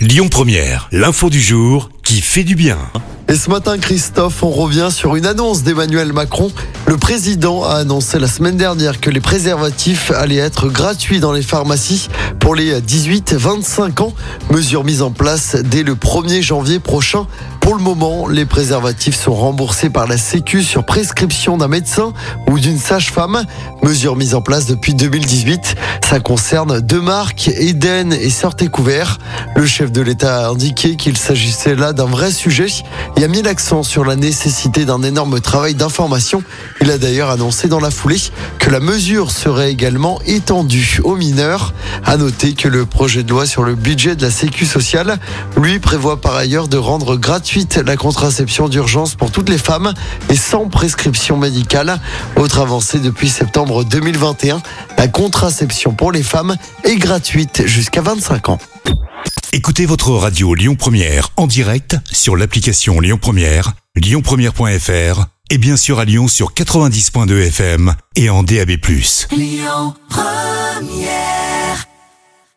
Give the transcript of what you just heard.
Lyon Première, l'info du jour qui fait du bien. Et ce matin, Christophe, on revient sur une annonce d'Emmanuel Macron. Le président a annoncé la semaine dernière que les préservatifs allaient être gratuits dans les pharmacies pour les 18-25 ans. Mesure mise en place dès le 1er janvier prochain. Pour le moment, les préservatifs sont remboursés par la Sécu sur prescription d'un médecin ou d'une sage-femme. Mesure mise en place depuis 2018. Ça concerne deux marques, Eden et Sortez Couvert. Le chef de l'État a indiqué qu'il s'agissait là d'un vrai sujet et a mis l'accent sur la nécessité d'un énorme travail d'information. Il a d'ailleurs annoncé dans la foulée que la mesure serait également étendue aux mineurs. À noter que le projet de loi sur le budget de la Sécu sociale, lui, prévoit par ailleurs de rendre gratuite la contraception d'urgence pour toutes les femmes et sans prescription médicale. Autre avancée depuis septembre 2021, la contraception pour les femmes est gratuite jusqu'à 25 ans. Écoutez votre radio Lyon Première en direct sur l'application Lyon Première, lyonpremière.fr et bien sûr à Lyon sur 90.2 FM et en DAB+. Lyon Première